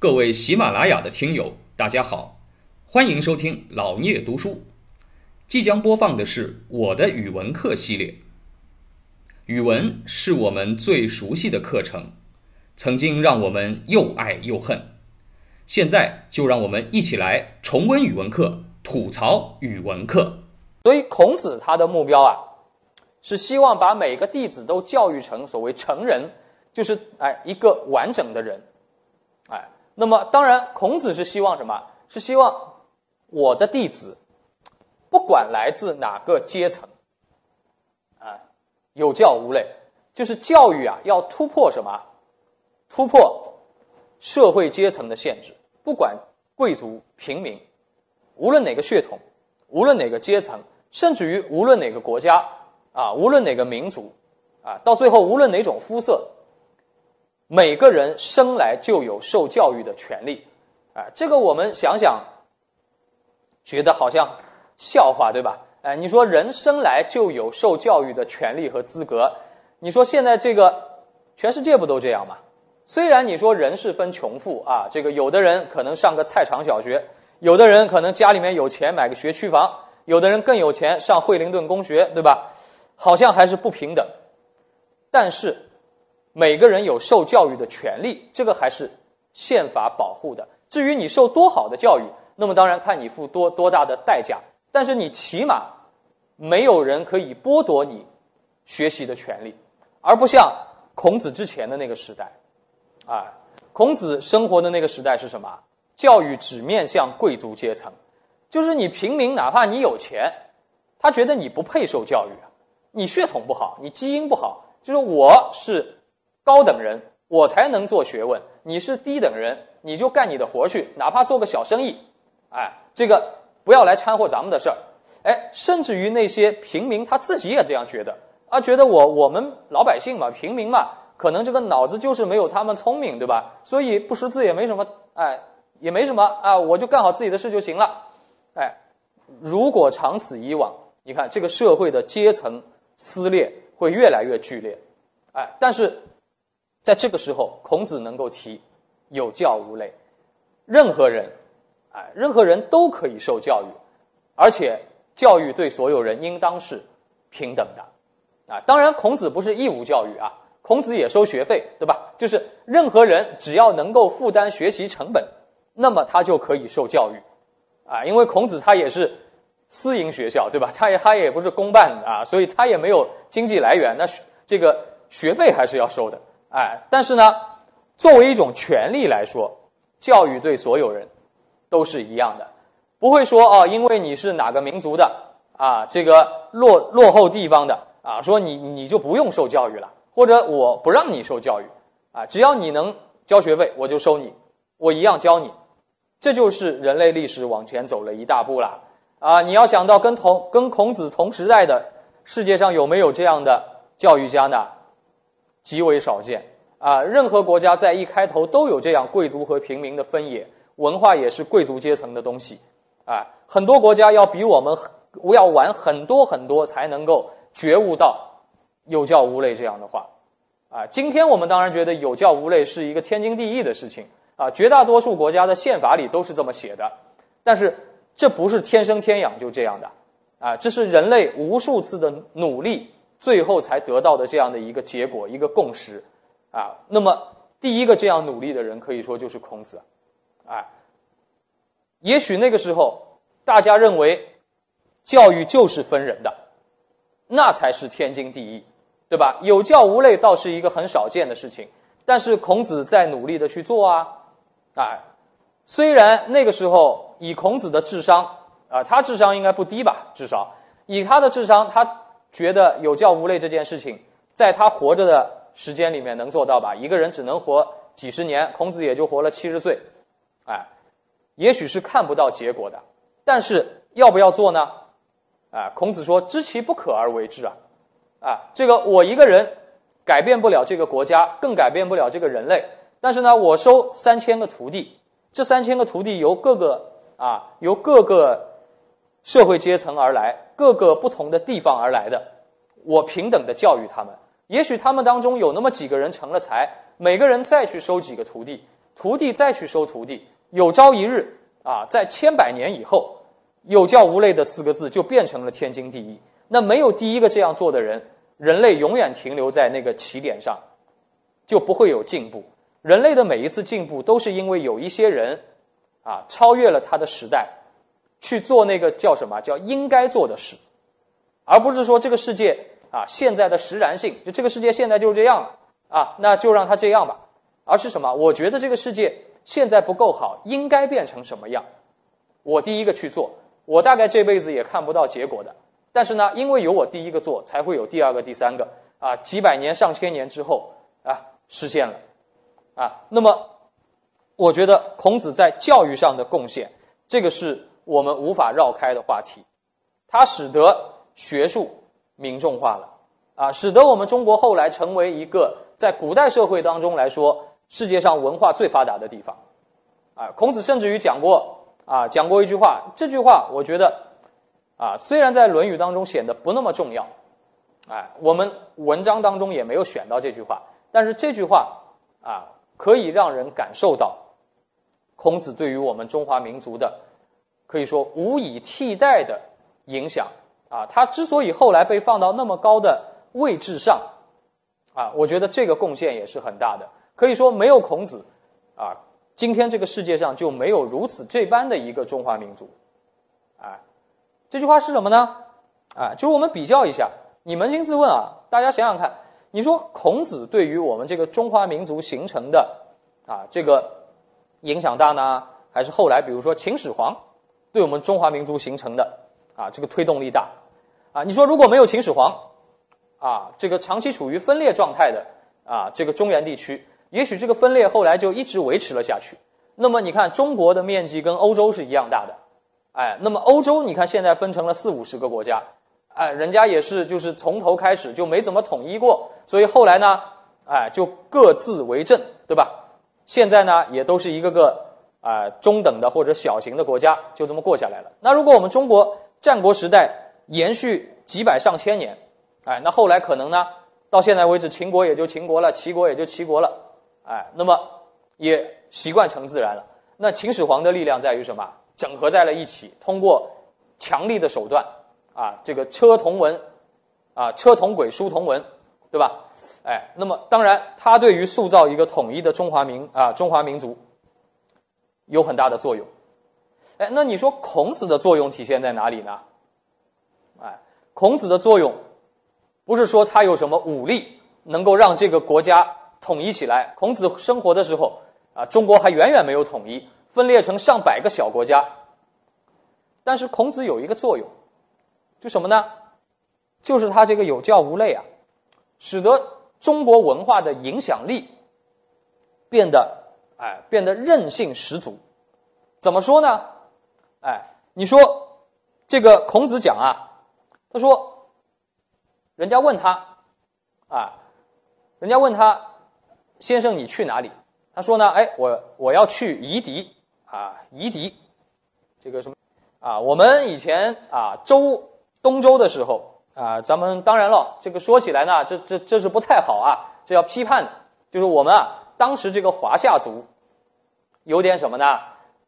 各位喜马拉雅的听友，大家好，欢迎收听老聂读书。即将播放的是我的语文课系列。语文是我们最熟悉的课程，曾经让我们又爱又恨。现在就让我们一起来重温语文课，吐槽语文课。所以孔子他的目标啊，是希望把每个弟子都教育成所谓成人，就是哎一个完整的人，那么当然，孔子是希望什么？是希望我的弟子，不管来自哪个阶层，啊，有教无类，就是教育啊，要突破什么？突破社会阶层的限制，不管贵族、平民，无论哪个血统，无论哪个阶层，甚至于无论哪个国家啊，无论哪个民族啊，到最后无论哪种肤色。每个人生来就有受教育的权利，啊，这个我们想想，觉得好像笑话，对吧？哎，你说人生来就有受教育的权利和资格，你说现在这个全世界不都这样吗？虽然你说人是分穷富啊，这个有的人可能上个菜场小学，有的人可能家里面有钱买个学区房，有的人更有钱上惠灵顿公学，对吧？好像还是不平等，但是。每个人有受教育的权利，这个还是宪法保护的。至于你受多好的教育，那么当然看你付多多大的代价。但是你起码没有人可以剥夺你学习的权利，而不像孔子之前的那个时代，啊，孔子生活的那个时代是什么？教育只面向贵族阶层，就是你平民，哪怕你有钱，他觉得你不配受教育，你血统不好，你基因不好，就是我是。高等人，我才能做学问。你是低等人，你就干你的活去，哪怕做个小生意，哎，这个不要来掺和咱们的事儿。哎，甚至于那些平民，他自己也这样觉得啊，觉得我我们老百姓嘛，平民嘛，可能这个脑子就是没有他们聪明，对吧？所以不识字也没什么，哎，也没什么啊，我就干好自己的事就行了。哎，如果长此以往，你看这个社会的阶层撕裂会越来越剧烈，哎，但是。在这个时候，孔子能够提“有教无类”，任何人，哎，任何人都可以受教育，而且教育对所有人应当是平等的，啊，当然，孔子不是义务教育啊，孔子也收学费，对吧？就是任何人只要能够负担学习成本，那么他就可以受教育，啊，因为孔子他也是私营学校，对吧？他也他也不是公办的啊，所以他也没有经济来源，那这个学费还是要收的。哎，但是呢，作为一种权利来说，教育对所有人都是一样的，不会说哦，因为你是哪个民族的啊，这个落落后地方的啊，说你你就不用受教育了，或者我不让你受教育啊，只要你能交学费，我就收你，我一样教你，这就是人类历史往前走了一大步了啊！你要想到跟同跟孔子同时代的世界上有没有这样的教育家呢？极为少见啊！任何国家在一开头都有这样贵族和平民的分野，文化也是贵族阶层的东西啊。很多国家要比我们要晚很多很多才能够觉悟到有教无类这样的话啊。今天我们当然觉得有教无类是一个天经地义的事情啊，绝大多数国家的宪法里都是这么写的，但是这不是天生天养就这样的啊，这是人类无数次的努力。最后才得到的这样的一个结果，一个共识，啊，那么第一个这样努力的人可以说就是孔子，啊，也许那个时候大家认为教育就是分人的，那才是天经地义，对吧？有教无类倒是一个很少见的事情，但是孔子在努力的去做啊，啊，虽然那个时候以孔子的智商啊，他智商应该不低吧？至少以他的智商，他。觉得有教无类这件事情，在他活着的时间里面能做到吧？一个人只能活几十年，孔子也就活了七十岁，哎，也许是看不到结果的，但是要不要做呢？啊，孔子说：“知其不可而为之啊！”啊，这个我一个人改变不了这个国家，更改变不了这个人类，但是呢，我收三千个徒弟，这三千个徒弟由各个啊，由各个。社会阶层而来，各个不同的地方而来的，我平等的教育他们。也许他们当中有那么几个人成了才，每个人再去收几个徒弟，徒弟再去收徒弟，有朝一日啊，在千百年以后，有教无类的四个字就变成了天经地义。那没有第一个这样做的人，人类永远停留在那个起点上，就不会有进步。人类的每一次进步，都是因为有一些人啊超越了他的时代，去做那个叫什么叫应该做的事，而不是说这个世界啊现在的实然性，就这个世界现在就是这样了啊，那就让它这样吧。而是什么？我觉得这个世界现在不够好，应该变成什么样？我第一个去做，我大概这辈子也看不到结果的。但是呢，因为有我第一个做，才会有第二个、第三个啊，几百年、上千年之后啊，实现了啊。那么，我觉得孔子在教育上的贡献，这个是我们无法绕开的话题。它使得学术民众化了啊，使得我们中国后来成为一个在古代社会当中来说。世界上文化最发达的地方，啊，孔子甚至于讲过啊，讲过一句话。这句话我觉得啊，虽然在《论语》当中显得不那么重要，哎，我们文章当中也没有选到这句话，但是这句话啊，可以让人感受到孔子对于我们中华民族的可以说无以替代的影响啊。他之所以后来被放到那么高的位置上啊，我觉得这个贡献也是很大的。可以说，没有孔子，啊，今天这个世界上就没有如此这般的一个中华民族，啊，这句话是什么呢？啊，就是我们比较一下，你扪心自问啊，大家想想看，你说孔子对于我们这个中华民族形成的啊这个影响大呢，还是后来比如说秦始皇对我们中华民族形成的啊这个推动力大？啊，你说如果没有秦始皇，啊，这个长期处于分裂状态的啊这个中原地区。也许这个分裂后来就一直维持了下去。那么你看，中国的面积跟欧洲是一样大的，哎，那么欧洲你看现在分成了四五十个国家，哎，人家也是就是从头开始就没怎么统一过，所以后来呢，哎，就各自为政，对吧？现在呢，也都是一个个啊中等的或者小型的国家，就这么过下来了。那如果我们中国战国时代延续几百上千年，哎，那后来可能呢，到现在为止，秦国也就秦国了，齐国也就齐国了。哎，那么也习惯成自然了。那秦始皇的力量在于什么？整合在了一起，通过强力的手段啊，这个车同文，啊，车同轨，书同文，对吧？哎，那么当然，他对于塑造一个统一的中华民啊，中华民族有很大的作用。哎，那你说孔子的作用体现在哪里呢？哎，孔子的作用不是说他有什么武力能够让这个国家。统一起来，孔子生活的时候啊，中国还远远没有统一，分裂成上百个小国家。但是孔子有一个作用，就什么呢？就是他这个有教无类啊，使得中国文化的影响力变得哎变得韧性十足。怎么说呢？哎，你说这个孔子讲啊，他说，人家问他啊，人家问他。先生，你去哪里？他说呢，哎，我我要去夷狄啊，夷狄，这个什么啊？我们以前啊，周东周的时候啊，咱们当然了，这个说起来呢，这这这是不太好啊，这要批判的。就是我们啊，当时这个华夏族有点什么呢？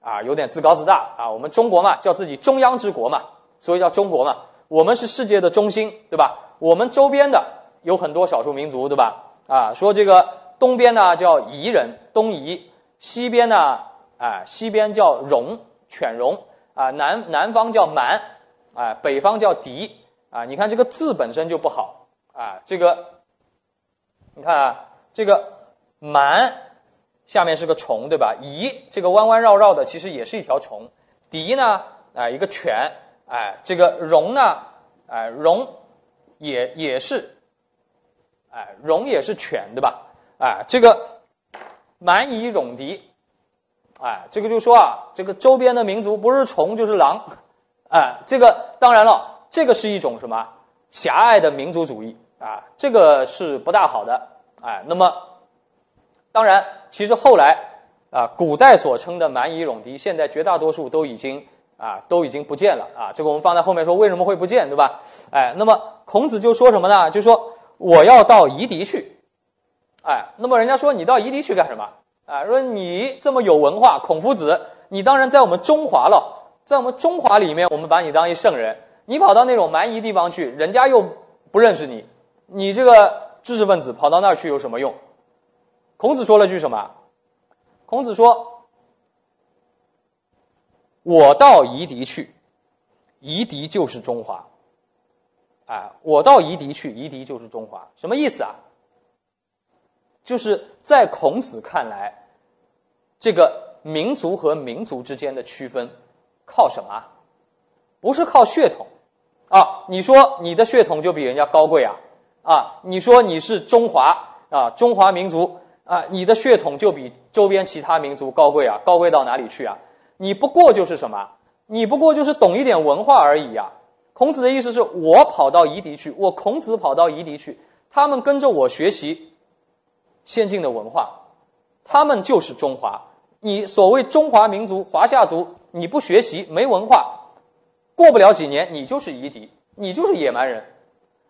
啊，有点自高自大啊。我们中国嘛，叫自己中央之国嘛，所以叫中国嘛。我们是世界的中心，对吧？我们周边的有很多少数民族，对吧？啊，说这个。东边呢叫夷人，东夷；西边呢，啊，西边叫戎，犬戎啊；南南方叫蛮，啊，北方叫狄啊。你看这个字本身就不好啊。这个，你看啊，这个蛮下面是个虫，对吧？夷这个弯弯绕绕的，其实也是一条虫。狄呢，啊，一个犬，哎，这个戎呢，哎，戎也也是，哎，戎也是犬，对吧？哎，这个蛮夷戎狄，哎，这个就说啊，这个周边的民族不是虫就是狼，哎，这个当然了，这个是一种什么狭隘的民族主义啊，这个是不大好的，哎，那么当然，其实后来啊，古代所称的蛮夷戎狄，现在绝大多数都已经啊都已经不见了啊，这个我们放在后面说为什么会不见，对吧？哎，那么孔子就说什么呢？就说我要到夷狄去。哎，那么人家说你到夷狄去干什么？啊，说你这么有文化，孔夫子，你当然在我们中华了，在我们中华里面，我们把你当一圣人。你跑到那种蛮夷地方去，人家又不认识你，你这个知识分子跑到那儿去有什么用？孔子说了句什么？孔子说：“我到夷狄去，夷狄就是中华。”啊，我到夷狄去，夷狄就是中华，什么意思啊？就是在孔子看来，这个民族和民族之间的区分靠什么？不是靠血统。啊，你说你的血统就比人家高贵啊？啊，你说你是中华啊，中华民族啊，你的血统就比周边其他民族高贵啊？高贵到哪里去啊？你不过就是什么？你不过就是懂一点文化而已呀。孔子的意思是我跑到夷狄去，我孔子跑到夷狄去，他们跟着我学习先进的文化，他们就是中华。你所谓中华民族、华夏族，你不学习，没文化。过不了几年，你就是夷狄，你就是野蛮人，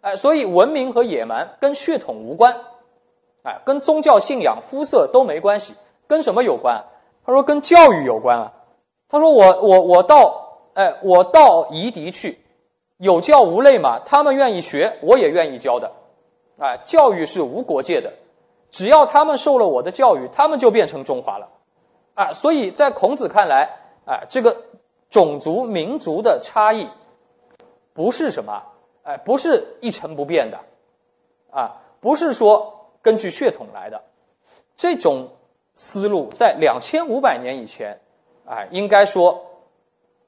哎，所以文明和野蛮跟血统无关，哎，跟宗教信仰、肤色都没关系，跟什么有关？他说跟教育有关啊。他说我我我到哎我到夷狄去，有教无类嘛，他们愿意学，我也愿意教的，哎，教育是无国界的，只要他们受了我的教育，他们就变成中华了，啊，所以在孔子看来，哎，这个。种族、民族的差异，不是什么，哎，不是一成不变的，啊，不是说根据血统来的，这种思路在两千五百年以前，哎，应该说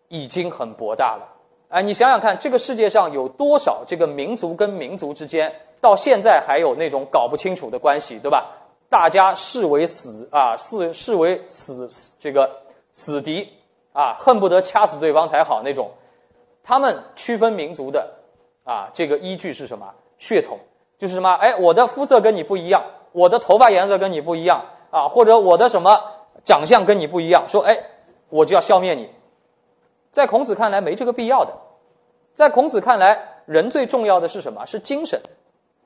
已经很博大了，哎，你想想看，这个世界上有多少这个民族跟民族之间到现在还有那种搞不清楚的关系，对吧？大家视为死啊，视视为死这个死敌。啊，恨不得掐死对方才好那种，他们区分民族的啊，这个依据是什么？血统就是什么？哎，我的肤色跟你不一样，我的头发颜色跟你不一样啊，或者我的什么长相跟你不一样，说哎，我就要消灭你。在孔子看来没这个必要的，在孔子看来，人最重要的是什么？是精神，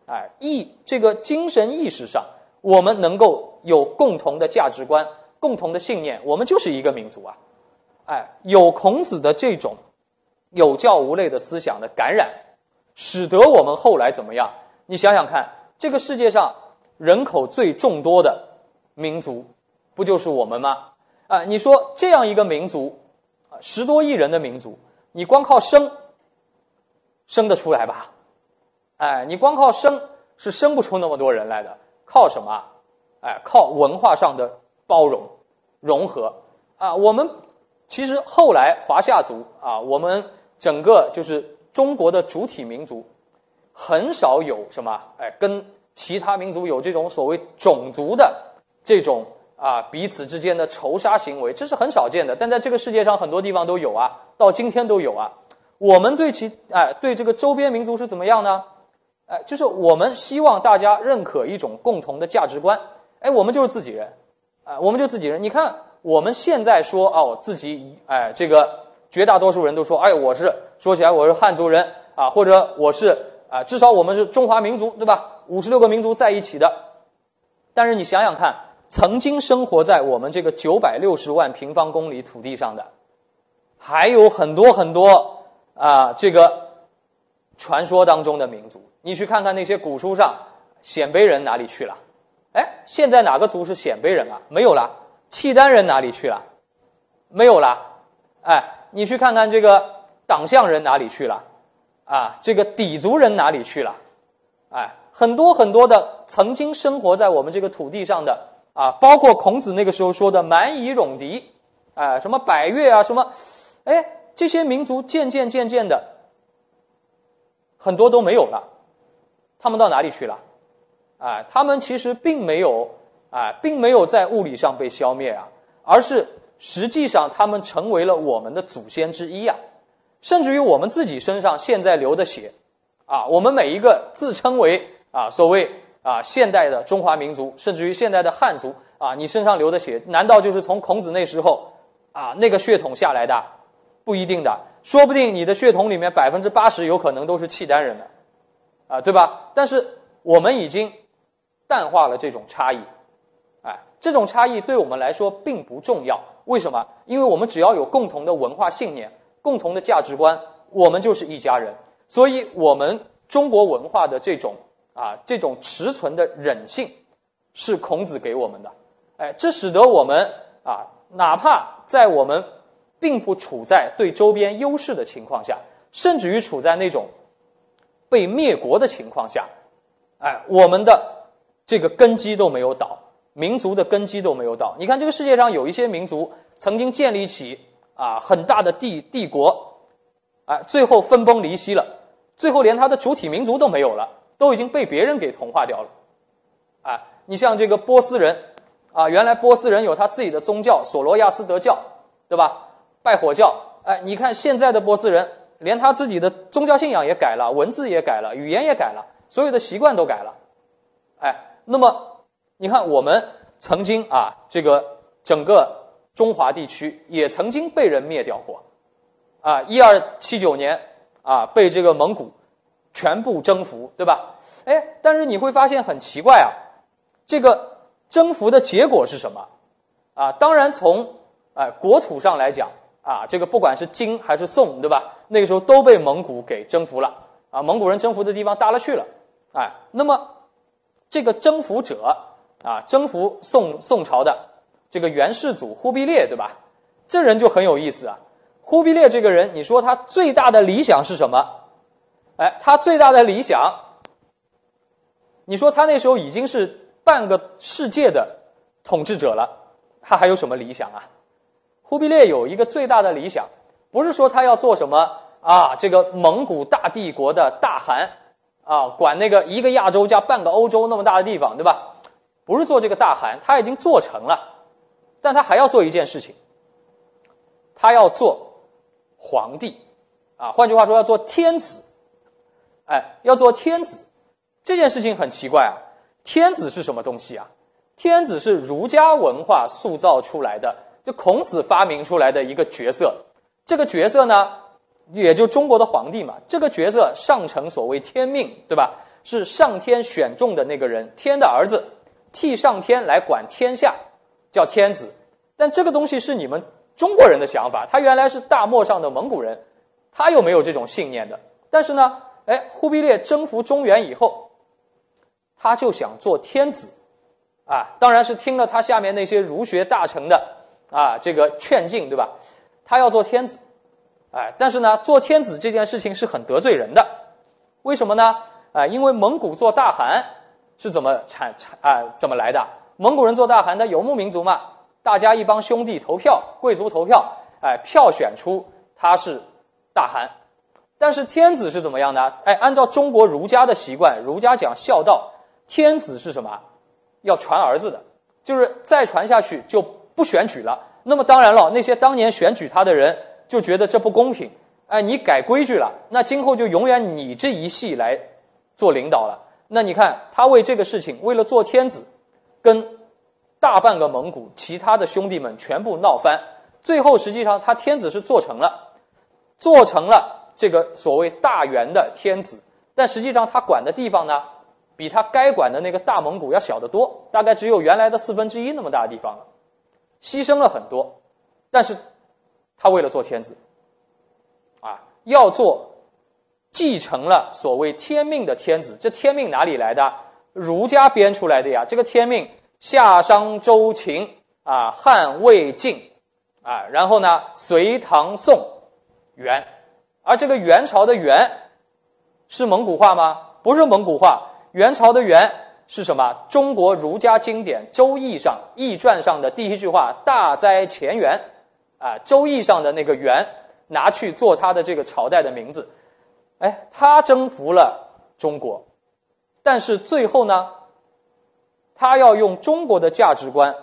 哎，意这个精神意识上，我们能够有共同的价值观、共同的信念，我们就是一个民族啊。哎，有孔子的这种有教无类的思想的感染，使得我们后来怎么样？你想想看，这个世界上人口最众多的民族，不就是我们吗？啊，你说这样一个民族，啊，十多亿人的民族，你光靠生生得出来吧？哎，你光靠生是生不出那么多人来的。靠什么？哎，靠文化上的包容融合啊，我们。其实后来华夏族啊，我们整个就是中国的主体民族，很少有什么哎，跟其他民族有这种所谓种族的这种啊彼此之间的仇杀行为，这是很少见的。但在这个世界上很多地方都有啊，到今天都有啊。我们对其哎对这个周边民族是怎么样呢？哎，就是我们希望大家认可一种共同的价值观。哎，我们就是自己人，啊，我们就自己人。你看。我们现在说哦，自己哎，这个绝大多数人都说，哎，我是说起来我是汉族人啊，或者我是啊，至少我们是中华民族，对吧？五十六个民族在一起的。但是你想想看，曾经生活在我们这个九百六十万平方公里土地上的，还有很多很多啊，这个传说当中的民族。你去看看那些古书上，鲜卑人哪里去了？哎，现在哪个族是鲜卑人啊？没有了。契丹人哪里去了？没有了。哎，你去看看这个党项人哪里去了？啊，这个氐族人哪里去了？哎，很多很多的曾经生活在我们这个土地上的啊，包括孔子那个时候说的蛮夷戎狄，哎，什么百越啊，什么，哎，这些民族渐渐渐渐的，很多都没有了。他们到哪里去了？哎，他们其实并没有。啊，并没有在物理上被消灭啊，而是实际上他们成为了我们的祖先之一啊，甚至于我们自己身上现在流的血，啊，我们每一个自称为啊所谓啊现代的中华民族，甚至于现代的汉族啊，你身上流的血，难道就是从孔子那时候啊那个血统下来的？不一定的，说不定你的血统里面百分之八十有可能都是契丹人的，啊，对吧？但是我们已经淡化了这种差异。哎，这种差异对我们来说并不重要。为什么？因为我们只要有共同的文化信念、共同的价值观，我们就是一家人。所以，我们中国文化的这种啊，这种持存的忍性，是孔子给我们的。哎，这使得我们啊，哪怕在我们并不处在对周边优势的情况下，甚至于处在那种被灭国的情况下，哎，我们的这个根基都没有倒。民族的根基都没有倒。你看，这个世界上有一些民族曾经建立起啊很大的帝帝国，啊，最后分崩离析了，最后连他的主体民族都没有了，都已经被别人给同化掉了。啊，你像这个波斯人，啊，原来波斯人有他自己的宗教索罗亚斯德教，对吧？拜火教。哎，你看现在的波斯人，连他自己的宗教信仰也改了，文字也改了，语言也改了，所有的习惯都改了。哎，那么。你看，我们曾经啊，这个整个中华地区也曾经被人灭掉过，啊，一二七九年啊，被这个蒙古全部征服，对吧？哎，但是你会发现很奇怪啊，这个征服的结果是什么？啊，当然从哎国土上来讲啊，这个不管是金还是宋，对吧？那个时候都被蒙古给征服了，啊，蒙古人征服的地方大了去了，哎，那么这个征服者。啊，征服宋宋朝的这个元世祖忽必烈，对吧？这人就很有意思啊。忽必烈这个人，你说他最大的理想是什么？哎，他最大的理想，你说他那时候已经是半个世界的统治者了，他还有什么理想啊？忽必烈有一个最大的理想，不是说他要做什么啊，这个蒙古大帝国的大汗啊，管那个一个亚洲加半个欧洲那么大的地方，对吧？不是做这个大汗，他已经做成了，但他还要做一件事情，他要做皇帝，啊，换句话说，要做天子，哎，要做天子，这件事情很奇怪啊。天子是什么东西啊？天子是儒家文化塑造出来的，就孔子发明出来的一个角色。这个角色呢，也就中国的皇帝嘛。这个角色上承所谓天命，对吧？是上天选中的那个人，天的儿子。替上天来管天下，叫天子，但这个东西是你们中国人的想法。他原来是大漠上的蒙古人，他又没有这种信念的。但是呢，哎，忽必烈征服中原以后，他就想做天子，啊，当然是听了他下面那些儒学大臣的啊这个劝进，对吧？他要做天子，哎，但是呢，做天子这件事情是很得罪人的，为什么呢？啊，因为蒙古做大汗。是怎么产产啊？怎么来的？蒙古人做大汗，他游牧民族嘛，大家一帮兄弟投票，贵族投票，哎，票选出他是大汗。但是天子是怎么样的？哎，按照中国儒家的习惯，儒家讲孝道，天子是什么？要传儿子的，就是再传下去就不选举了。那么当然了，那些当年选举他的人就觉得这不公平，哎，你改规矩了，那今后就永远你这一系来做领导了。那你看，他为这个事情，为了做天子，跟大半个蒙古其他的兄弟们全部闹翻，最后实际上他天子是做成了，做成了这个所谓大元的天子，但实际上他管的地方呢，比他该管的那个大蒙古要小得多，大概只有原来的四分之一那么大的地方了，牺牲了很多，但是他为了做天子，啊，要做。继承了所谓天命的天子，这天命哪里来的？儒家编出来的呀。这个天命，夏商周秦啊，汉魏晋啊，然后呢，隋唐宋元，而这个元朝的元是蒙古话吗？不是蒙古话。元朝的元是什么？中国儒家经典《周易》上《易传》上的第一句话：“大哉乾元”，啊，《周易》上的那个元拿去做他的这个朝代的名字。哎，他征服了中国，但是最后呢，他要用中国的价值观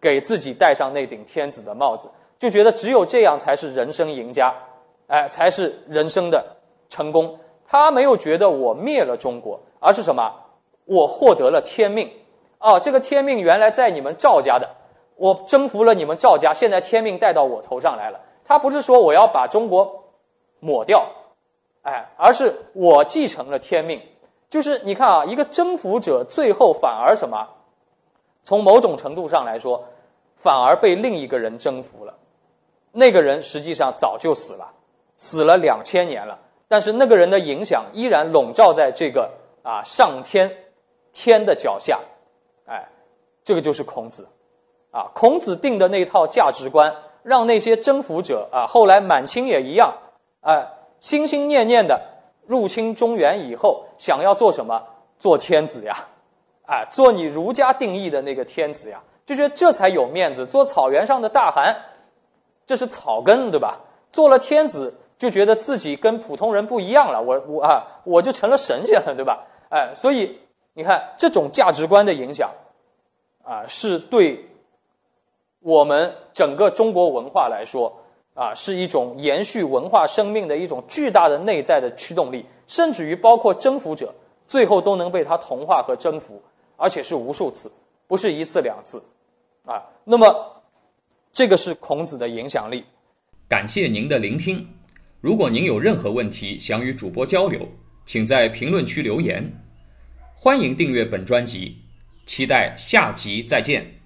给自己戴上那顶天子的帽子，就觉得只有这样才是人生赢家，哎，才是人生的成功。他没有觉得我灭了中国，而是什么？我获得了天命。哦，这个天命原来在你们赵家的，我征服了你们赵家，现在天命带到我头上来了。他不是说我要把中国抹掉。哎，而是我继承了天命，就是你看啊，一个征服者最后反而什么，从某种程度上来说，反而被另一个人征服了。那个人实际上早就死了，死了两千年了，但是那个人的影响依然笼罩在这个啊上天天的脚下。哎，这个就是孔子。啊，孔子定的那套价值观，让那些征服者啊，后来满清也一样，哎，心心念念的入侵中原以后，想要做什么？做天子呀，哎，做你儒家定义的那个天子呀，就觉得这才有面子。做草原上的大汗，这是草根，对吧？做了天子，就觉得自己跟普通人不一样了。我我啊，我就成了神仙了，对吧？哎，所以你看，这种价值观的影响，啊，是对。我们整个中国文化来说，啊，是一种延续文化生命的一种巨大的内在的驱动力，甚至于包括征服者，最后都能被他同化和征服，而且是无数次，不是一次两次，啊，那么这个是孔子的影响力。感谢您的聆听，如果您有任何问题想与主播交流，请在评论区留言。欢迎订阅本专辑，期待下集再见。